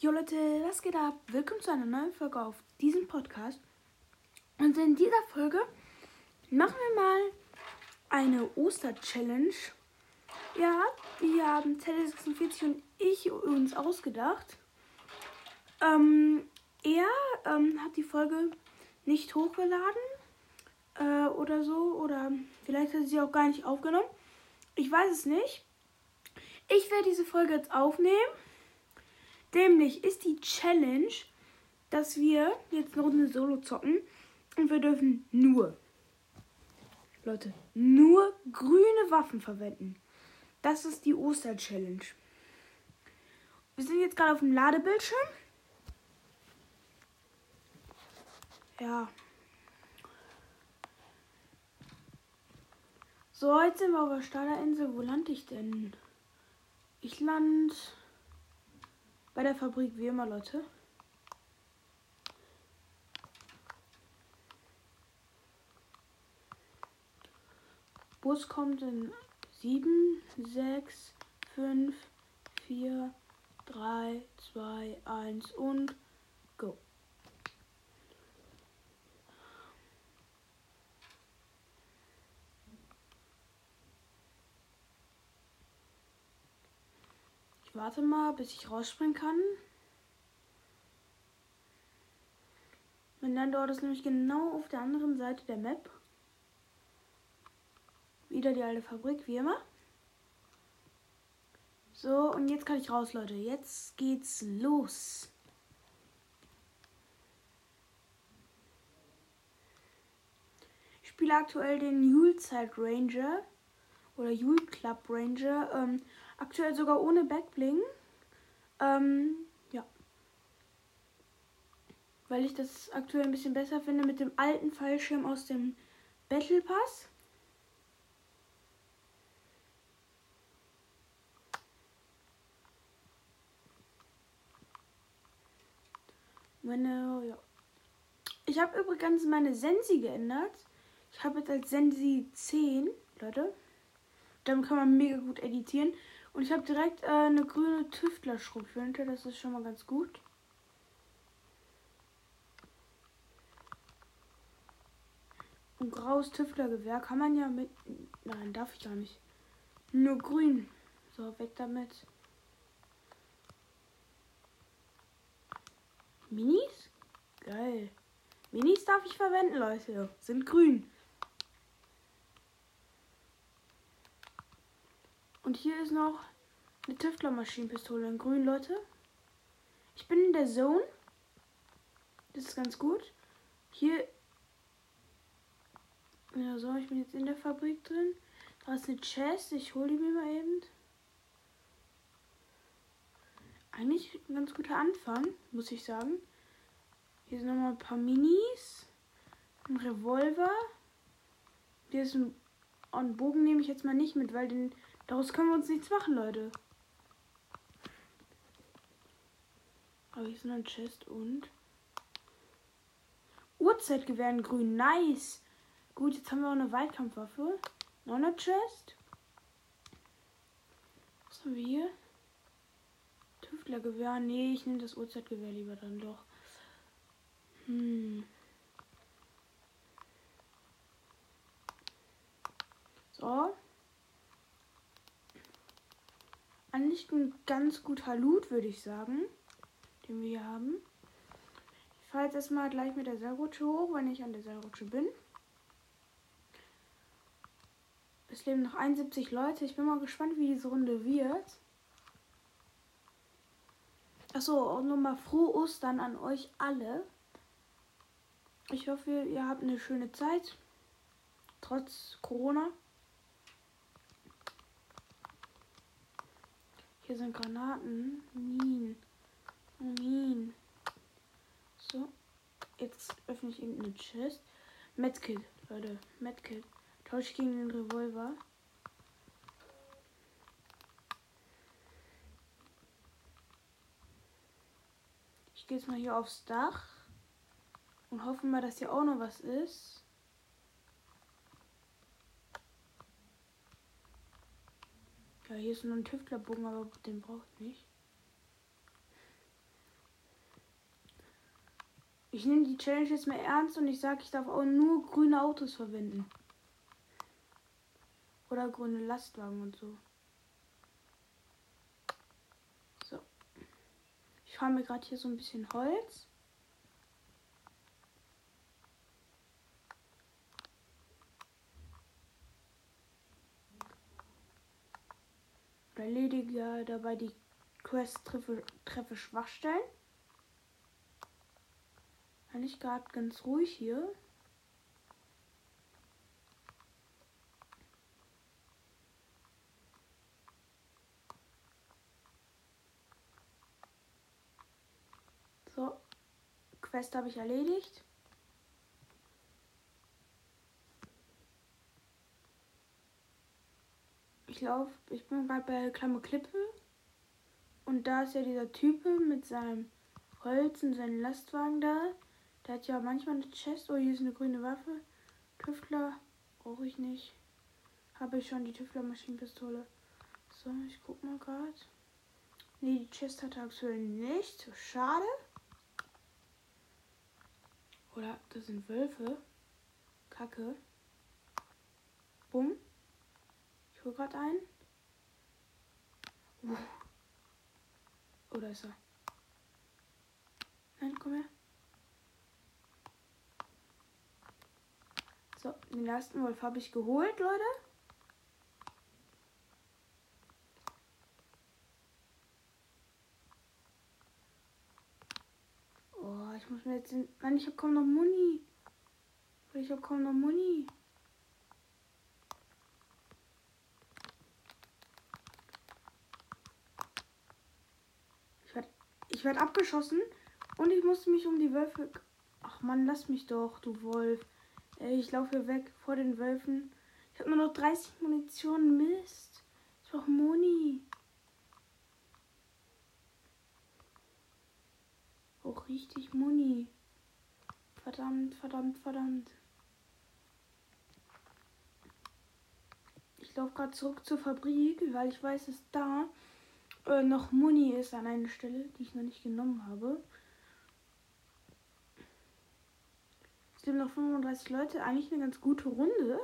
Jo Leute, was geht ab? Willkommen zu einer neuen Folge auf diesem Podcast. Und in dieser Folge machen wir mal eine Oster-Challenge. Ja, die haben Tele46 und ich uns ausgedacht. Ähm, er ähm, hat die Folge nicht hochgeladen äh, oder so. Oder vielleicht hat er sie auch gar nicht aufgenommen. Ich weiß es nicht. Ich werde diese Folge jetzt aufnehmen. Nämlich ist die Challenge, dass wir jetzt eine Runde Solo zocken und wir dürfen nur, Leute, nur grüne Waffen verwenden. Das ist die Oster-Challenge. Wir sind jetzt gerade auf dem Ladebildschirm. Ja. So, jetzt sind wir auf der Staderinsel. Wo lande ich denn? Ich lande bei der Fabrik wie immer, Leute. Bus kommt in 7, 6, 5, 4, 3, 2, 1 und go. Ich warte mal, bis ich rausspringen kann. Mein Landort ist nämlich genau auf der anderen Seite der Map. Wieder die alte Fabrik, wie immer. So, und jetzt kann ich raus, Leute. Jetzt geht's los. Ich spiele aktuell den Julezeit Ranger oder Jule Club Ranger. Ähm, aktuell sogar ohne Backbling. Ähm, ja. Weil ich das aktuell ein bisschen besser finde mit dem alten Fallschirm aus dem Battle Pass. Meine, ja. Ich habe übrigens meine Sensi geändert. Ich habe jetzt als Sensi 10, Leute. Damit kann man mega gut editieren. Und ich habe direkt äh, eine grüne Tüftler-Schrotflinte. Das ist schon mal ganz gut. Ein graues Tüftlergewehr kann man ja mit. Nein, darf ich gar nicht. Nur grün. So, weg damit. Minis? Geil. Minis darf ich verwenden, Leute. Sind grün. Und hier ist noch eine Tüftler-Maschinenpistole in grün, Leute. Ich bin in der Zone. Das ist ganz gut. Hier. Ja, so, ich bin jetzt in der Fabrik drin. Da ist eine Chest. Ich hole die mir mal eben. Eigentlich ein ganz guter Anfang, muss ich sagen. Hier sind nochmal ein paar Minis. Ein Revolver. Hier ist ein, einen Bogen nehme ich jetzt mal nicht mit, weil den, daraus können wir uns nichts machen, Leute. Aber hier ist noch ein Chest und Uhrzeitgewehr in grün. Nice. Gut, jetzt haben wir auch eine Weitkampfwaffe. Noch eine Chest. Was haben wir hier? Tüftlergewehr. Nee, ich nehme das Uhrzeitgewehr lieber dann doch. Hm. So. Eigentlich ein ganz guter Loot, würde ich sagen. Den wir hier haben. Ich fahre jetzt erstmal gleich mit der Seilrutsche hoch, wenn ich an der Seilrutsche bin. Es leben noch 71 Leute. Ich bin mal gespannt, wie diese Runde wird. Achso, und nochmal frohe Ostern an euch alle. Ich hoffe, ihr habt eine schöne Zeit. Trotz Corona. Hier sind Granaten. Minen. Minen. So. Jetzt öffne ich irgendeine Chest. Medkit, Leute. Medkit. Tausch gegen den Revolver. Ich gehe jetzt mal hier aufs Dach. Und hoffen mal, dass hier auch noch was ist. hier ist nur ein Tüftlerbogen, aber den braucht nicht. Ich nehme die Challenge jetzt mal ernst und ich sage, ich darf auch nur grüne Autos verwenden. Oder grüne Lastwagen und so. So. Ich fahre mir gerade hier so ein bisschen Holz. Erledige dabei die Quest treffe, treffe Schwachstellen. Eigentlich gerade ganz ruhig hier. So, Quest habe ich erledigt. Ich laufe, ich bin gerade bei Klammer Klippe. Und da ist ja dieser Typ mit seinem Holz und seinem Lastwagen da. Der hat ja manchmal eine Chest. Oh, hier ist eine grüne Waffe. Tüftler brauche ich nicht. Habe ich schon die Tüftler-Maschinenpistole. So, ich guck mal gerade. Nee, die Chest hat er aktuell nicht. Schade. Oder das sind Wölfe. Kacke. Bumm. Hole gerade ein. Uh. Da ist er. Nein, komm her. So, den ersten Wolf habe ich geholt, Leute. Oh, ich muss mir jetzt den. Mann, ich habe kaum noch Muni. Ich habe kaum noch Muni. Ich werde abgeschossen und ich musste mich um die Wölfe. Ach man, lass mich doch, du Wolf. Ey, ich laufe hier weg vor den Wölfen. Ich habe nur noch 30 Munition. Mist. Ich brauche Moni. Auch richtig Muni. Verdammt, verdammt, verdammt. Ich laufe gerade zurück zur Fabrik, weil ich weiß, dass da äh, noch Muni ist an einer Stelle, die ich noch nicht genommen habe. Es sind noch 35 Leute. Eigentlich eine ganz gute Runde.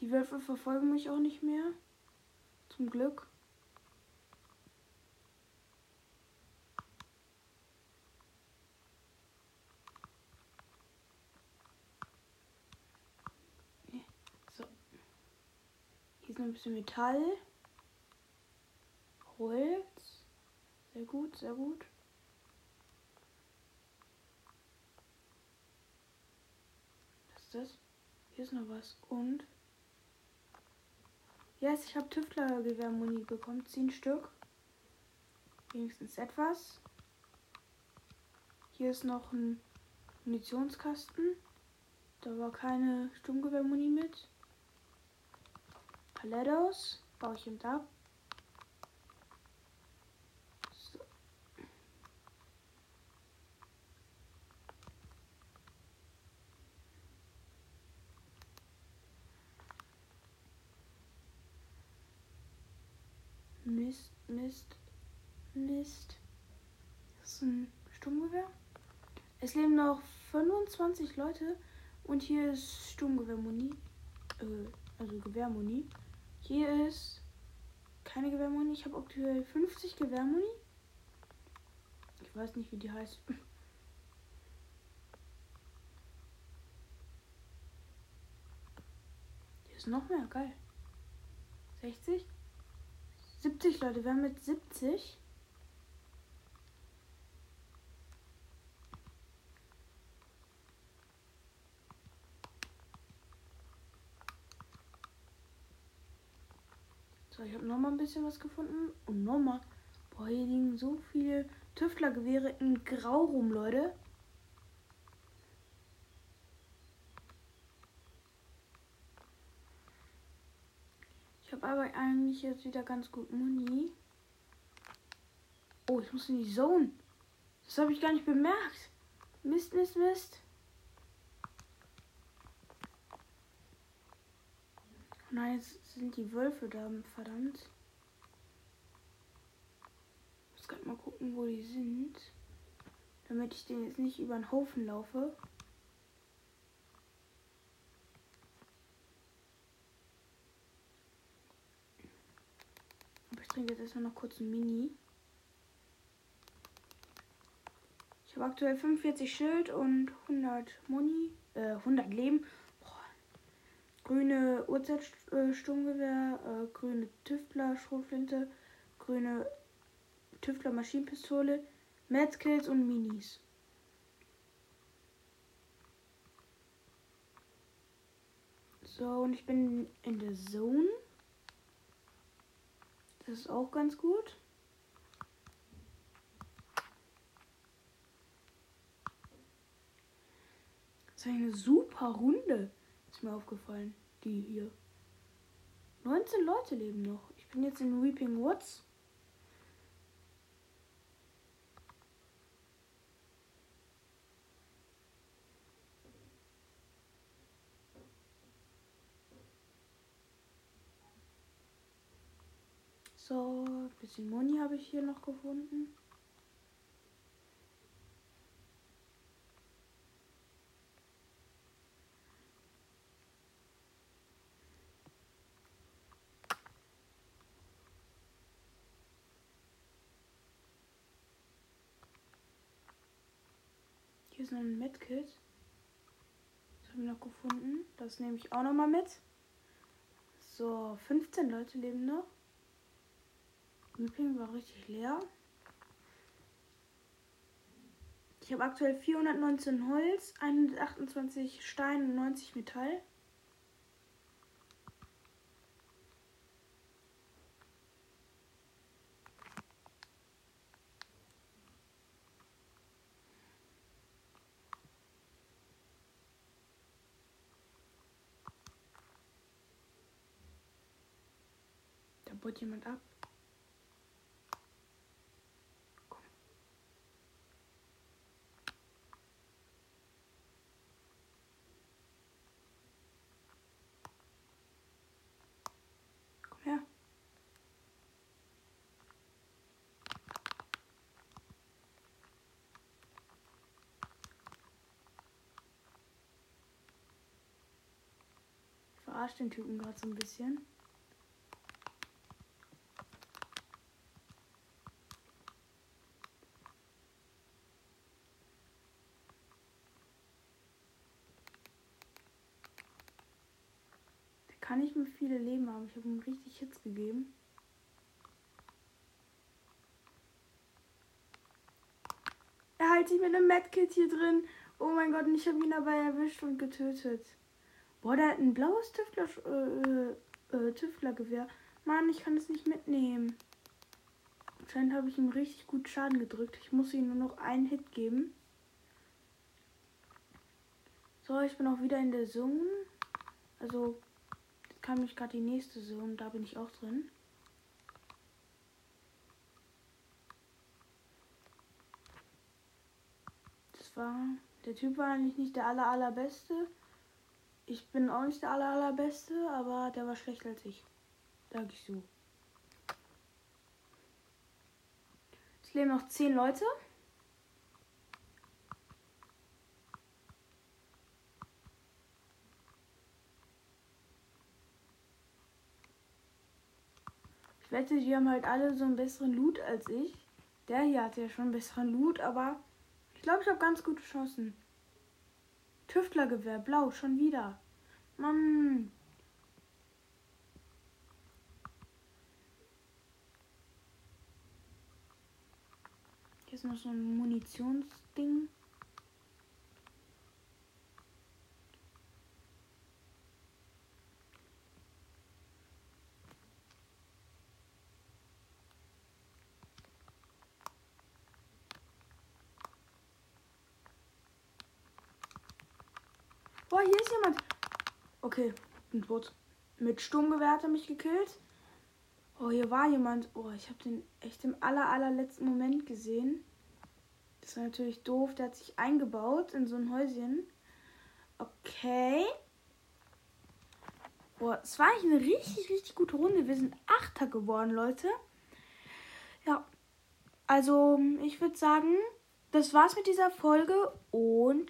Die Wölfe verfolgen mich auch nicht mehr. Zum Glück. Hier ist noch ein bisschen Metall. Holz. Sehr gut, sehr gut. Was ist das? Hier ist noch was. Und. Yes, ich habe Tüftlergewehrmuni bekommen. Zehn Stück. Wenigstens etwas. Hier ist noch ein Munitionskasten. Da war keine Sturmgewehrmuni mit. Palettos baue ich ab. So. Mist, Mist, Mist. Das ist ein Sturmgewehr. Es leben noch 25 Leute und hier ist Sturmgewehrmuni. Äh, also Gewehrmuni. Hier ist keine Gewehrmuni. Ich habe aktuell 50 Gewehrmuni. Ich weiß nicht, wie die heißt. Hier ist noch mehr. Geil. 60? 70 Leute. Wir haben mit 70. So, ich habe noch mal ein bisschen was gefunden. Und noch mal. Boah, hier liegen so viele Tüftlergewehre in Grau rum, Leute. Ich habe aber eigentlich jetzt wieder ganz gut Muni. Oh, ich muss in die Zone. Das habe ich gar nicht bemerkt. Mist, Mist, Mist. Nein, jetzt sind die Wölfe da, verdammt. Ich muss gerade mal gucken, wo die sind. Damit ich den jetzt nicht über den Haufen laufe. Aber ich trinke jetzt erstmal noch kurz ein Mini. Ich habe aktuell 45 Schild und 100 Moni, äh, 100 Leben. Grüne Uhrzeitsturmgewehr, äh, grüne Tüftler, Schrotflinte, grüne Tüftler Maschinenpistole, Medkits und Minis. So, und ich bin in der Zone. Das ist auch ganz gut. Das ist eine super Runde. Ist mir aufgefallen. Die hier. 19 Leute leben noch. Ich bin jetzt in Weeping Woods. So, ein bisschen Moni habe ich hier noch gefunden. Hier ist noch ein Medkit. Das habe ich noch gefunden. Das nehme ich auch noch mal mit. So, 15 Leute leben noch. Übrigens war richtig leer. Ich habe aktuell 419 Holz, 128 Stein und 90 Metall. Baut jemand ab. Komm den Typen gerade so ein bisschen. Kann nicht mehr viele Leben haben. Ich habe ihm richtig Hits gegeben. Er hält sich mit einem Medkit hier drin. Oh mein Gott, und ich habe ihn dabei erwischt und getötet. Boah, der hat ein blaues Tüftler, äh, äh, Tüftlergewehr. Mann, ich kann es nicht mitnehmen. Anscheinend habe ich ihm richtig gut Schaden gedrückt. Ich muss ihm nur noch einen Hit geben. So, ich bin auch wieder in der Zone. Also, kam mich gerade die nächste Zone. Da bin ich auch drin. Das war. Der Typ war eigentlich nicht der aller allerbeste. Ich bin auch nicht der aller allerbeste, aber der war schlechter als ich. Sag ich so. Es leben noch zehn Leute. Wette, die haben halt alle so einen besseren Loot als ich. Der hier hat ja schon einen besseren Loot, aber ich glaube, ich habe ganz gute Chancen. Tüftlergewehr, blau, schon wieder. Mann. Hier ist noch so ein Munitionsding. Boah, hier ist jemand. Okay, bin tot. Mit Sturmgewehr hat er mich gekillt. Oh, hier war jemand. Oh, ich habe den echt im aller, allerletzten Moment gesehen. Das war natürlich doof. Der hat sich eingebaut in so ein Häuschen. Okay. Boah, es war eigentlich eine richtig, richtig gute Runde. Wir sind Achter geworden, Leute. Ja. Also, ich würde sagen, das war's mit dieser Folge und